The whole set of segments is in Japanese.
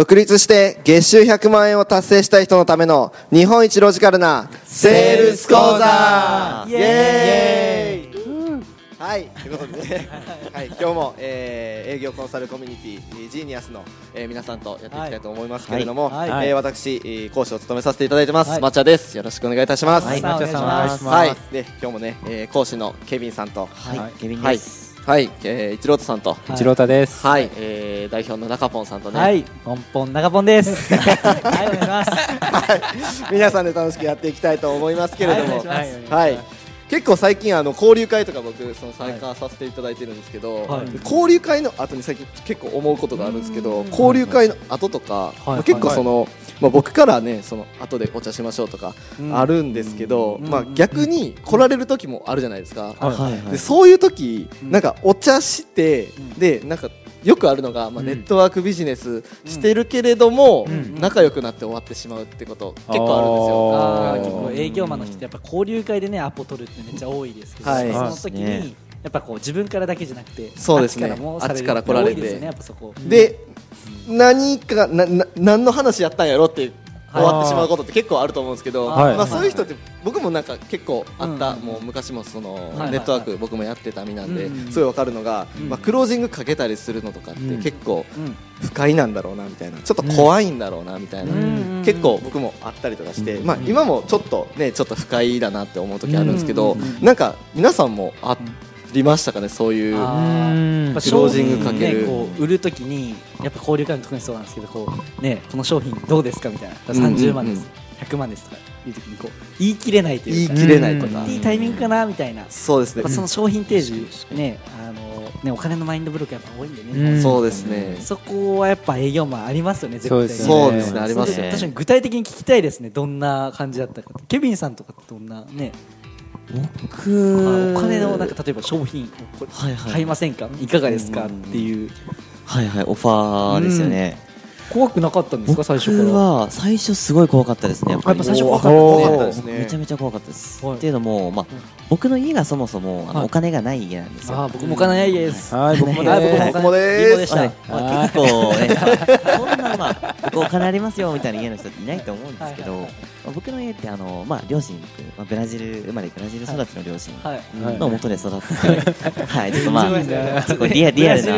独立して月収100万円を達成したい人のための日本一ロジカルなセールス講座。イエーイ。はい、ということでね、はい、今日も、えー営業コンサルコミュニティジーニアスの、えー皆さんとやっていきたいと思いますけれども、はい。はい。えー私、えー講師を務めさせていただいてます、はい。抹茶です。よろしくお願いいたします。はいは抹茶さんお願いしい、ます。で今日もね、えー講師のケビンさんと、はい、ケビンはいです。、はい、えー、一郎太さんと、はい。一郎太です。はい、えー代表の中ポンさんとね、はい、ポンポン長ポンです。はい、お願いします。皆さんで楽しくやっていきたいと思いますけれども、はいお願いします。はい結構最近あの交流会とか僕その参加させていただいてるんですけど、はい。交流会の後に最近結構思うことがあるんですけどうん。交流会の後とか、結構その、まあ、僕からねその後でお茶しましょうとかうん。あるんですけど、うん。まあ、逆に来られる時もあるじゃないですか。はいはいはい。でそういう時、うん。なんかお茶して、ん。でなんかよくあるのが、まあ、うん。ネットワークビジネスしてるけれども、うん。仲良くなって終わってしまうってこと結構あるんですよ。結構営業マンの人ってやっぱ交流会でねアポ取るってめっちゃ多いですけど、はい。その時はいにやっぱこう自分からだけじゃなくてそうですね。あっちから来られて。で何かなな何の話やったんやろって終わってしまうことって結構あると思うんですけど、はい。まあ、そういう人って僕もなんか結構あった、うん。もう昔もそのはいネットワーク僕もやってた身なんで、うんすごいわかるのが、うん。まあ、クロージングかけたりするのとかってうん。結構うん不快なんだろうなみたいな。ちょっと怖いんだろうなみたいな、うん結構僕もあったりとかして、まあ、今もちょっとねちょっと不快だなって思う時あるんですけど、うんなんか皆さんもありましたかねそういう。クロージングかける。ね、こう売るときにやっぱ交流会の特にそうなんですけどこうねこの商品どうですかみたいな。うんうんうん。30万です、100万ですとかいうときにこう言い切れないというか言い切れないとか、いいタイミングかなみたいな、そうですね。その商品提示ねあのねお金のマインドブロックやっぱ多いんでね、うん。そうですね。そこはやっぱ営業マンありますよね絶対。にそうですねそうですねあります確かに具体的に聞きたいですねどんな感じだったかケビンさんとかってどんなね僕、お金のなんか例えば商品これはいはい。買いませんか？いかがですか？っていう。はいはい、オファーですよね。怖くなかったんですか僕最初から？は最初すごい怖かったですね。やっぱり。やっぱ最初怖かった怖ですね。かったですねめちゃめちゃ怖かったです。はいっていうのも、まあ、僕の家がそもそもあの、はい。お金がない家なんですよ。あー僕もお金ないです。はい、僕もはい。僕もね僕もです貧乏でしたはい。まあ、結構ね、そんな、まあ、僕お金ありますよみたいな家の人っていないと思うんですけど、はい。はいはいまあ僕の家ってあの、まあ、両親、まあ、ブラジル生まれブラジル育ちの両親の元で育って、はい、ちょっとまあ、リアリアルな、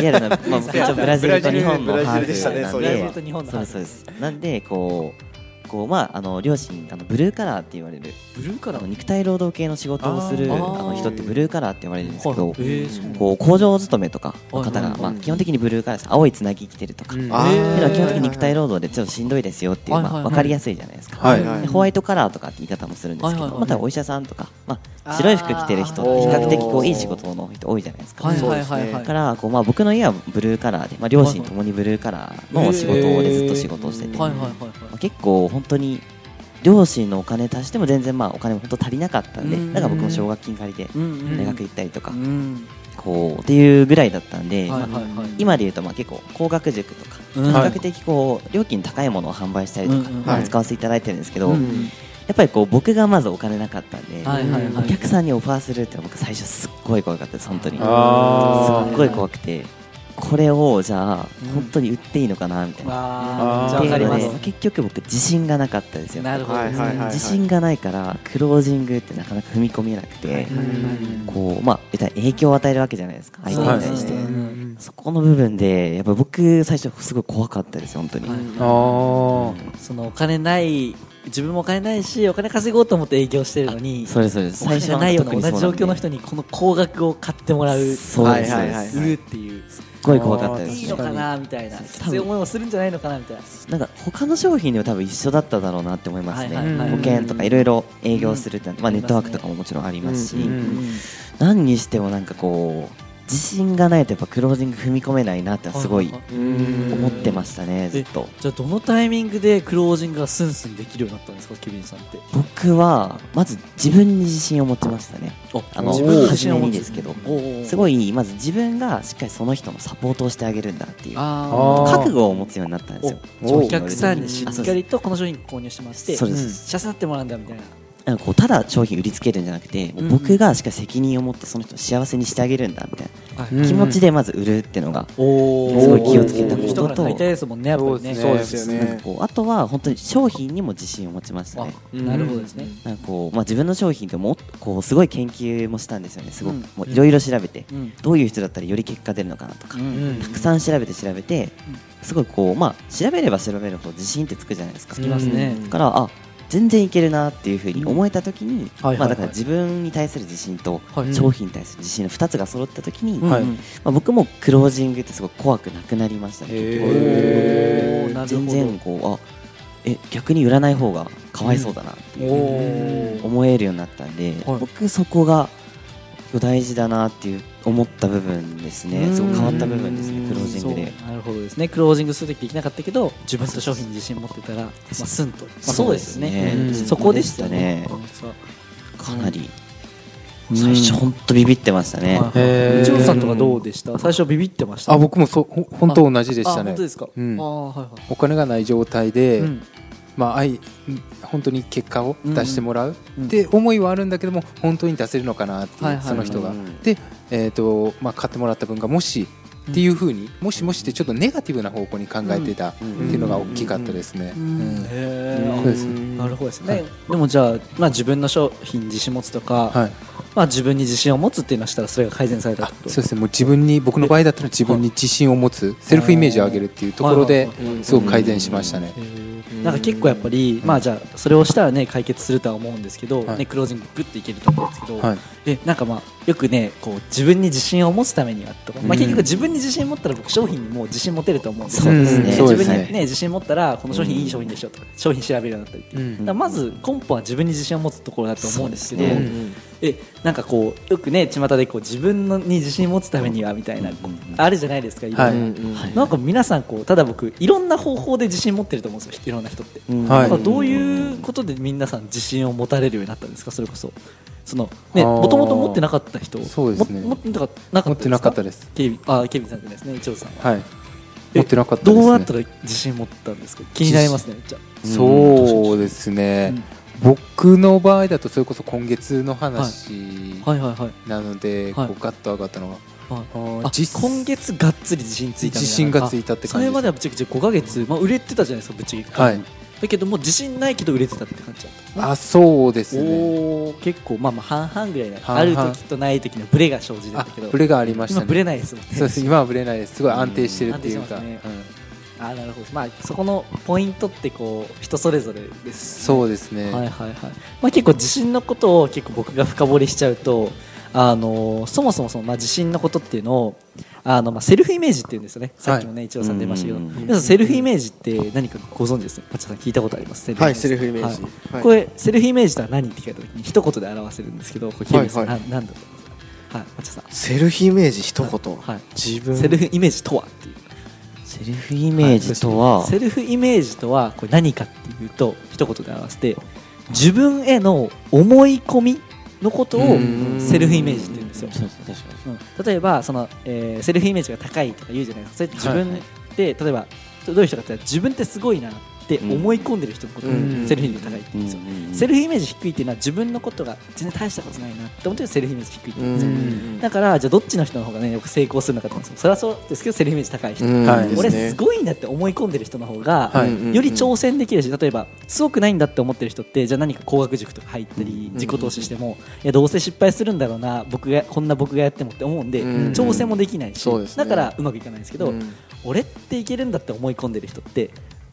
リアルな、まあ、僕一応ブラジルと日本のブラジルでしたねそういえそうです。なんでこうこうまああの両親あのブルーカラーって言われる。ブルーカラー？肉体労働系の仕事をするあの人ってブルーカラーって言われるんですけど、こう工場勤めとかの方が、まあ、基本的にブルーカラーです。青いつなぎ着てるとか、う基本的に肉体労働でちょっとしんどいですよっていう、まあ、分かりやすいじゃないですか、ホワイトカラーとかって言い方もするんですけど、またお医者さんとか、まあ白い服着てる人って比較的こういい仕事の人多いじゃないですか。だからこう、まあ、僕の家はブルーカラーで、まあ、両親ともにブルーカラーの仕事でずっと仕事をしてて、結構本当に両親のお金足しても全然まあお金も本当足りなかったんでうん。だから僕も奨学金借りて大学行ったりとかうん。こうっていうぐらいだったんで、はいはいまあはい今で言うとまあ結構高額塾とかうん。比較的こう料金高いものを販売したりとか使わせていただいてるんですけど、うんやっぱりこう僕がまずお金なかったんで、はいはいはい。お客さんにオファーするって僕最初すっごい怖かったです本当に。すっごい怖くてこれをじゃあうん本当に売っていいのかなみたいな。あーあー。じゃあわかりまっていうので結局僕自信がなかったですよ。なるほどはいはいはいはい。自信がないからクロージングってなかなか踏み込めなくて、うん。こうまあ影響を与えるわけじゃないですか相手に対して、そこの部分でやっぱ僕最初すごい怖かったです本当に、はいあー。そのお金ない自分もお金ないしお金稼ごうと思って営業してるのにそうですそうです。お金がないような同じ状況のす人にこの高額を買ってもらうそうですはいはいはい売るっていうっごい怖かったです。いいのかなみたいな。必要思いをするんじゃないのかなみたいな。なんか他の商品でも多分一緒だっただろうなって思いますね、はいはいはい。保険とかいろいろ営業するって、まあ、ネットワークとかももちろんありますし、うんうん。何にしてもなんかこう自信がないとやっぱクロージング踏み込めないなってすごい思ってましたねずっと。じゃあどのタイミングでクロージングがスンスンできるようになったんですかケビンさんって？僕はまず自分に自信を持ってましたね。あの初めにですけど。おすごいまず自分がしっかりその人のサポートをしてあげるんだっていう覚悟を持つようになったんですよ。お客さんにしっかりとこの商品購入しましてそうです、シャサってもらうんだみたいななんかこうただ商品売りつけるんじゃなくて、僕がしっかり責任を持ってその人を幸せにしてあげるんだみたいなうん気持ちでまず売るっていうのがおすごい気をつけたこと人から買いたいですもんねやっぱりね。そうですよね。あとは本当に商品にも自信を持ちましたね。あなるほどですね。なんかこう、まあ、自分の商品ってもこうすごい研究もしたんですよね。すごく、いろいろ調べて、うん。どういう人だったらより結果出るのかなとか、うん。たくさん調べて調べて、すごいこうまあ調べれば調べるほど自信ってつくじゃないですか、つきますね。だからあ全然いけるなっていうふうに思えた時に、はいはいはい。まあ、だから自分に対する自信とはい。商品に対する自信の2つが揃った時に、はいうん。うんまあ、僕もクロージングってすごく怖くなくなりましたね全然こうあえ逆に売らない方がかわいそうだなって思えるようになったんで、はい。僕そこが大事だなっていう思った部分ですね。すごく変わった部分ですね。クロージングで。なるほどですね。クロージングするときできなかったけど自分と商品に自信持ってたら、まあ、スンと、まあ、そうですよね。うん。そこでしたね。かなり。最初本当ビビってましたね、一応さんとかどうでした？最初ビビってました？あ僕もそうほ本当同じでしたね。あ本当ですか、うん。はいはい。お金がない状態で、うん。まあ、愛本当に結果を出してもらううん。って思いはあるんだけども本当に出せるのかなっていう、はいはい。その人が、うん。で、えーとまあ、買ってもらった分がもしっていうふうにもしもしってちょっとネガティブな方向に考えてたっていうのが大きかったですね。なるほどですね、でもじゃあ、まあ、自分の商品に自信持つとか、はい、まあ、自分に自信を持つっていうのはしたらそれが改善されたそうですね。もう自分に僕の場合だったら自分に自信を持つセルフイメージを上げるっていうところではいはいはい。すごく改善しましたね。なんか結構やっぱり、まあじゃあそれをしたらね解決するとは思うんですけど、はい。ねクロージンググッていけると思うんですけど、はい。でなんかまあよくねこう自分に自信を持つためにはとか、まあうん結局自分に自信持ったら僕商品にもう自信持てると思うんですよ。そうですね。自分にね自信持ったらこの商品いい商品でしょとか商品調べるようになったりっていう。うん。まず根本は自分に自信を持つところだと思うんですけど、そうですねえなんかこうよくね巷でこう自分のに自信を持つためにはみたいな、うんあるじゃないですかいろんな。はい。なんか皆さんこうただ僕いろんな方法で自信持ってると思うんですよいろんな人って。うん。はい。どういうことで皆さん自信を持たれるようになったんですかそれこそ。そのねもともと持ってなかった人。そうですね。ってなかなかった持ってなかったでです。ケビンあケビンさんですね一応さんは。はい。え持ってなかったです、ね。どうやったら自信持ったんですか？気になりますねめっちゃそうですね、僕の場合だとそれこそ今月の話はい。はいはいなので、はい。こうガッと上がったのが、はい。今月がっつり自信ついた自信がついたって感じです。れまではぶっちゃけ5ヶ月、まあ、売れてたじゃないですかぶっちゃけ、はい。だけどもう自信ないけど売れてたって感じだった。あそうですね。結構まあまあ半々ぐらいだ半々。ある時とない時のブレが生じてたあけど。ブレがありましたね。今ブレないですもんね。そうです。今はブレないです。すごい安定してるっていうか、うんあなるほど。まあそこのポイントってこう人それぞれですそうですね、はいはいはい。まあ結構自信のことを結構僕が深掘りしちゃうとあのそもそもそのまあ自信のことっていうのをあのまあセルフイメージっていうんですよね。さっきもね一応さん出ましたけど。うん皆さんセルフイメージって何かご存知です？パチャさん聞いたことあります？はいセルフイメージ。はい。はい。これセルフイメージとは何って聞かれた時に一言で表せるんですけどこれはいななんだと思いますか？はいさん。セルフイメージ一言。はい。自分。セルフイメージとはっていうセルフイメージとは、セルフイメージとはこれ何かっていうと一言で表して自分への思い込みのことをうん。セルフイメージって言うんですよ、そう例えばその、えーセルフイメージが高いとか言うじゃないですか。それって自分はいで、例えばどういう人かって自分ってすごいなって思い込んでる人のことセルフイメージが高いって言うんですよ、セルフイメージ低いっていうのは自分のことが全然大したことないなって思ってるセルフイメージ低いって言うんですよ、うん。だからじゃあどっちの人の方がねよく成功するのかと思うんですよ。それはそうですけどセルフイメージ高い人、俺ですごいんだって思い込んでる人の方が、より挑戦できるし例えばすごくないんだって思ってる人ってじゃあ何か工学塾とか入ったりん。自己投資してもいやどうせ失敗するんだろうな僕がこんな僕がやってもって思うんでうん。挑戦もできないしそうですね。だからうまくいかないんですけどうん。俺っていけるんだって思い込んでる人って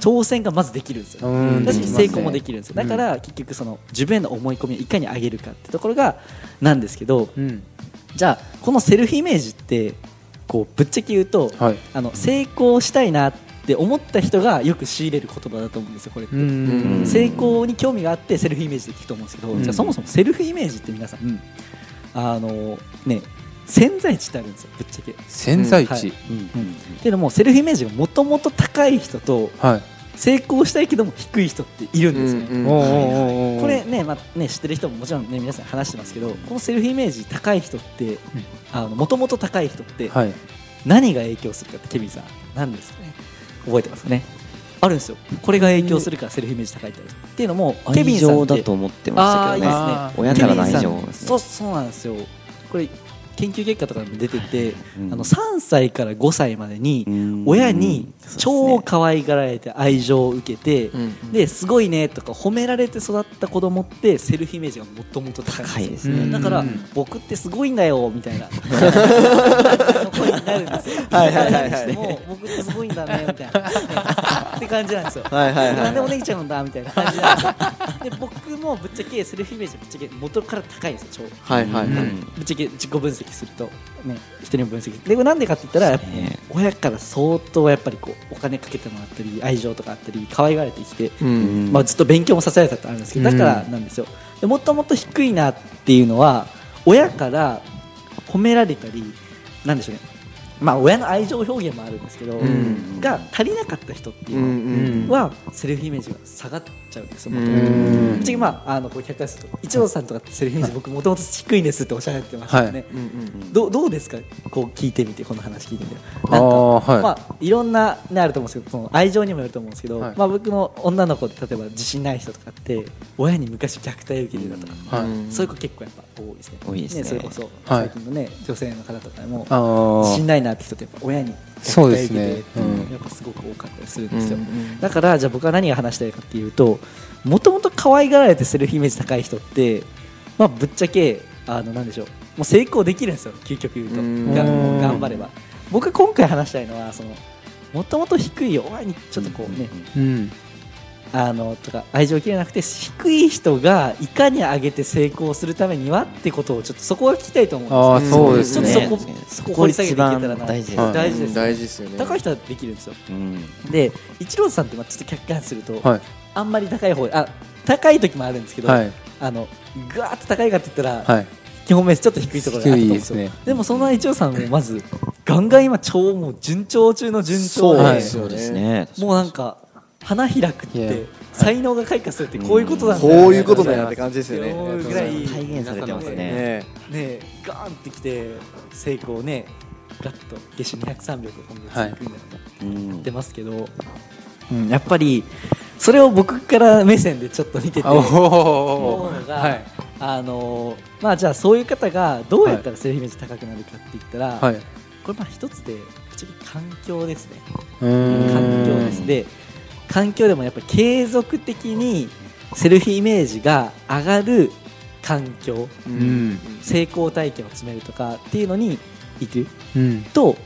挑戦がまずできるんですよ。うん。だし成功もできるんですよ。だから結局その自分への思い込みをいかに上げるかってところがなんですけどうん。じゃあこのセルフイメージってこうぶっちゃけ言うとはい。あの成功したいなって思った人がよく仕入れる言葉だと思うんですよこれって、うん。成功に興味があってセルフイメージで聞くと思うんですけど、うん。じゃあそもそもセルフイメージって皆さん、あのね潜在値ってあるんですよぶっちゃけ、っ潜在はい。値、ていうのもセルフイメージがもともと高い人とはい。成功したいけども低い人っているんですよ。ね、うんおーおーおーおーこれね,、まあ、ね知ってる人ももちろんね皆さん話してますけどこのセルフイメージ高い人ってもともと高い人ってはい。何が影響するかってケビンさん何ですかね？覚えてますかね？あるんですよ。これが影響するからセルフイメージ高いってあるっていうのもケビ愛ンさんって情だと思ってましたけどね。親からの愛情ね。そうそうなんですよ。これ研究結果とかでも出てて、うん。あの3歳から5歳までにうん。親に超可愛がられて愛情を受けて、うんですごいねとか褒められて育った子供ってセルフイメージがもともと高いんですね。だからうん僕ってすごいんだよみたいな。声になるんですよ。はいはいはいはい。もう僕ってすごいんだねみたいな、ね って感じなんですよ。なんでお姉ちゃんなんだみたいな感じなんですよ。で僕もぶっちゃけセルフイメージぶっちゃけ元から高いんですよ。超。はいはいはい。うん。ぶっちゃけ自己分析するとね人にも分析でこれなんでかって言ったら親から相当やっぱりこうお金かけてもらったり愛情とかあったり可愛がられてきて。うんまあ、ずっと勉強もさせられたってあるんですけどだからなんですよ。でもっともっと低いなっていうのは親から褒められたりなんでしょうね。まあ親の愛情表現もあるんですけど、ん。が足りなかった人っていううんのはセルフイメージが下がっちゃうんですよ、うんうん。まああのこう客観すると一郎さんとかってセルフイメージ僕もともと低いんですっておっしゃってましたよね、うんうんどうどうですか？こう聞いてみてこの話聞いてみて。あなんかーはい、まあ、いろんな、ね、あると思うんですけどその愛情にもよると思うんですけど、はい。まあ、僕の女の子で例えば自信ない人とかって親に昔虐待を受けてたとか、はい。うん。そういう子結構やっぱ多いですね。多いですね。それこそはい。最近のね、女性の方とかでも自信ないなって人ってやっぱ親にそうで虐待を受けてすねっていうんやっぱすごく多かったりするんですよ、うん。だからじゃあ僕は何が話したいかっていうともともと可愛がられてセルフイメージ高い人って、まあ、ぶっちゃけあのなんでしょう。もう成功できるんですよ究極言うと頑張れば。僕が今回話したいのはそのもともと低い親にちょっとこうね、うんあのとか愛情を切れなくて低い人がいかに上げて成功するためにはってことをちょっとそこは聞きたいと思ああうんですよそうですね。ちょっとそこそこ掘り下げていけたら番な大事ですはい大事です大事ですよね。高い人はできるんですよ。うん。で一郎さんってまあちょっと客観視すると、はい。あんまり高い方あ高い時もあるんですけど、はい。あのぐわーっと高いかって言ったら、はい。基本面ちょっと低いところがあると思うんですよ。低いですね。でもその一郎さんもまずガンガン今超もう順調中の順調そうで、ですよそうですね。もうなんか花開くって才能が開花するってこういうことなんだこよういうことだよって感じですよね。ぐらい体現されてますね。ね。ねガーンってきて成功ねガッと月収200、300今月いくんだよねうん言ってますけど、うん、やっぱりそれを僕から目線でちょっと見てて思うのが、ーはい。あのーまあじゃあそういう方がどうやったらセルフイメージ高くなるかって言ったら、はい。これまあ一つで環境ですね。環境です。で環境でもやっぱり継続的にセルフイメージが上がる環境うん。成功体験を詰めるとかっていうのにいくうん。と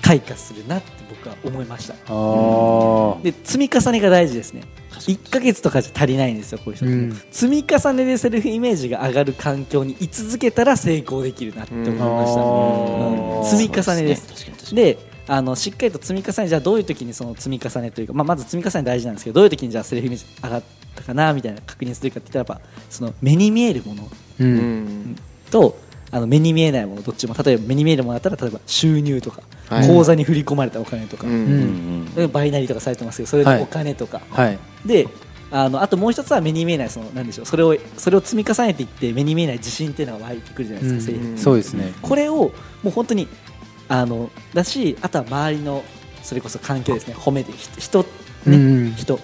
開花するなって僕は思いました。あー。で積み重ねが大事ですね。1か月とかじゃ足りないんですよこういう人って、うん。積み重ねでセルフイメージが上がる環境に居続けたら成功できるなって思いました、うんうん。積み重ねです。であのしっかりと積み重ねじゃあどういう時にその積み重ねというか、まあ、まず積み重ね大事なんですけどどういう時にじゃあセルフイメージ上がったかなみたいな確認するかって言ったらやっぱその目に見えるものううん。んとあの目に見えないものどっちも例えば目に見えるものだったら例えば収入とか、はい。口座に振り込まれたお金とか、うん。うんうんバイナリーとかされてますけどそれのお金とか、はい。であのあともう一つは目に見えないそのなんでしょうそれをそれを積み重ねていって目に見えない自信っていうのが湧いてくるじゃないですか、うん。そうですね。これをもう本当にあのだしあとは周りのそれこそ環境ですね。褒めてひ人、ねうん人。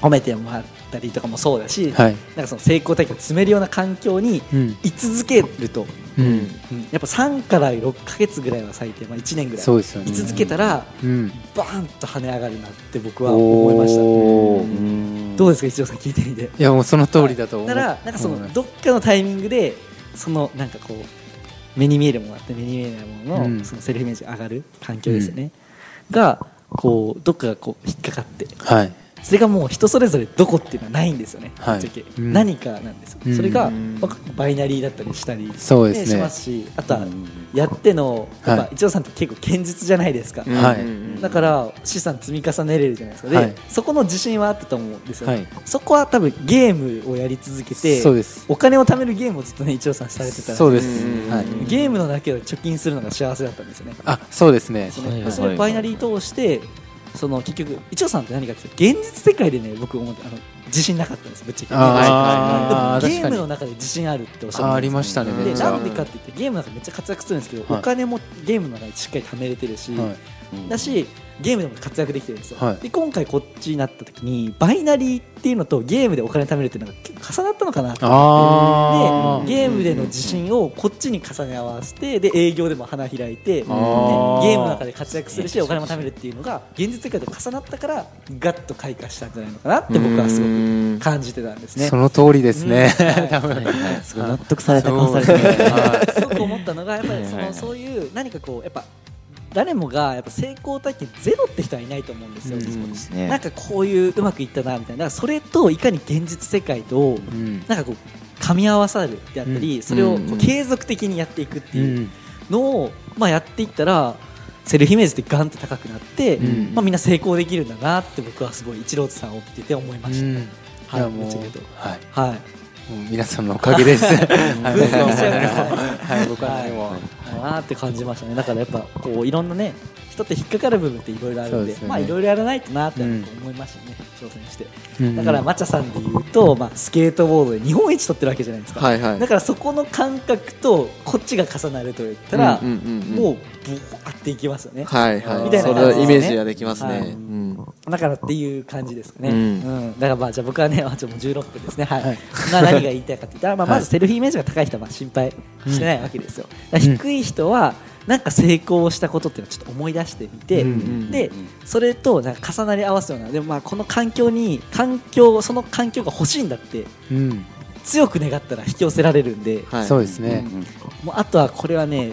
褒めてもらったりとかもそうだし、はい。なんかその成功体験を積めるような環境にうん。居続けると、うん。うん。やっぱ3から6か月ぐらいは最低、まあ、1年ぐらい。そうですよね。居続けたらうん。バーンと跳ね上がるなって僕は思いました。おー。うん。どうですか一条さん聞いてみて。いやもうその通りだと思う。だからなんかそのどっかのタイミングでそのなんかこう目に見えるものがあって目に見えないものの,、うん。そのセルフイメージが上がる環境ですよね、がこうどっかがこう引っかかってはいそれがもう人それぞれどこっていうのはないんですよね、はい。何かなんですよ、うん。それが、バイナリーだったりしたり、そうですね。しますしあとはうん。やってのやっぱはい一条さんって結構堅実じゃないですか、うん。はい。うん。だから資産積み重ねれるじゃないですか。で、はい。そこの自信はあったと思うんですよ、はい。そこは多分ゲームをやり続けてそうです。お金を貯めるゲームをずっとね一応さんされてたらそうです。うん。はい。ゲームのだけを貯金するのが幸せだったんですよね。あそうですね。そのはいはい。それをバイナリー通してその結局一応さんって何かって現実世界でね僕思ってあの自信なかったんですぶっちゃけ。ゲームの中で自信あるっておっしゃるあありましたねでなんでかって言ってゲームの中でめっちゃ活躍するんですけど、はい。お金もゲームの中でしっかり貯めれてるし、はいだしゲームでも活躍できてるんですよ、はい。で今回こっちになった時にバイナリーっていうのとゲームでお金貯めるっていうのが結重なったのかな。とあでゲームでの自信をこっちに重ね合わせてで営業でも花開いてでゲあーームの中で活躍するしお金も貯めるっていうのが現実世界と重なったからガッと開花したんじゃないのかなって僕はすごく感じてたんですね。そ。の通りですね、多分。はい。はい。すごい納得された顔されてるすごく思ったのがやっぱりそはいはい。はいのそういう何かこうやっぱ誰もがやっぱ成功体験ゼロって人はいないと思うんですよ。うん。ね。なんかこういううまくいったなみたいな。それといかに現実世界とうん。なんかこう噛み合わさるであったり、それを継続的にやっていくってういうん。のを、まあ、やっていったらセルフイメージってガンって高くなって、うん。まあ、みんな成功できるんだなって僕はすごい一郎さんを見てて思いました、うん。はいはい。はい。皆さんのおかげです。はい。僕は何も。だなって感じましたね。だからやっぱこういろんなね人って引っかかる部分っていろいろあるんでね。まあいろいろやらないとなってうん思いましたね、挑戦して。うんだからマチャさんで言うと、まあ、スケートボードで日本一取ってるわけじゃないですか、はいはい。だからそこの感覚とこっちが重なると言ったら、うんうんうんうん。もうブワーっていきますよね、はいはい。みたいなそ感じね。れイメージができますね、はい。うん。だからっていう感じですかね、ううん。んだからまあじゃあ僕はね、あ ちょもう16分ですね、はい。はい。まあ何が言いたいかって言ったら、まあ、まずセルフイメージが高い人はまあ心配してないわけですよ、低い人はなんか成功したことっていうのをちょっと思い出してみて、うんでそれとなんか重なり合わすようなでもまあこの環境に環境その環境が欲しいんだってうん、強く願ったら引き寄せられるんで、はい。そうですね。もうあとはこれはね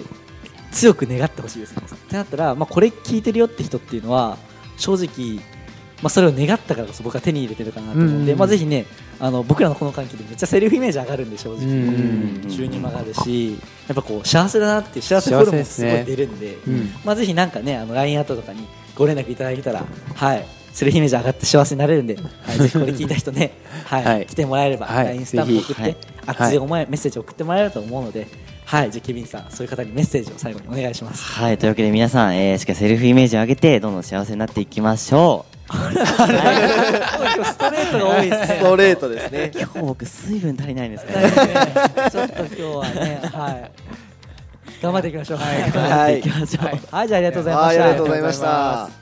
強く願ってほしいですね。ってなったら、まあ、これ聞いてるよって人っていうのは正直、まあ、それを願ったからこそ僕は手に入れてるかなと思うんで、うん。まあ、ぜひねあの僕らのこの環境でめっちゃセルフイメージ上がるんで正直、うん。収入も上がるしやっぱこう幸せだなって幸せホルモンすごい出るんでうん。まあ、ぜひなんかねあの LINE アットとかにご連絡いただけたらはいセルフイメージ上がって幸せになれるんで、はい、ぜひこれ聞いた人ね、はいはい。来てもらえれば、はい。LINE スタンプ送って、熱い。思い、メッセージ送ってもらえると思うので、はい、じゃあケビンさんそういう方にメッセージを最後にお願いします。はい、というわけで皆さん、えー、しっかりセルフイメージを上げて、どんどん幸せになっていきましょう。今日ストレートが多いですね。ストレートですね今日僕水分足りないんですか。ねちょっと今日はね、はい。頑張っていきましょう。はい、はいきましょう。はい、じゃあありがとうございました。ありがとうございました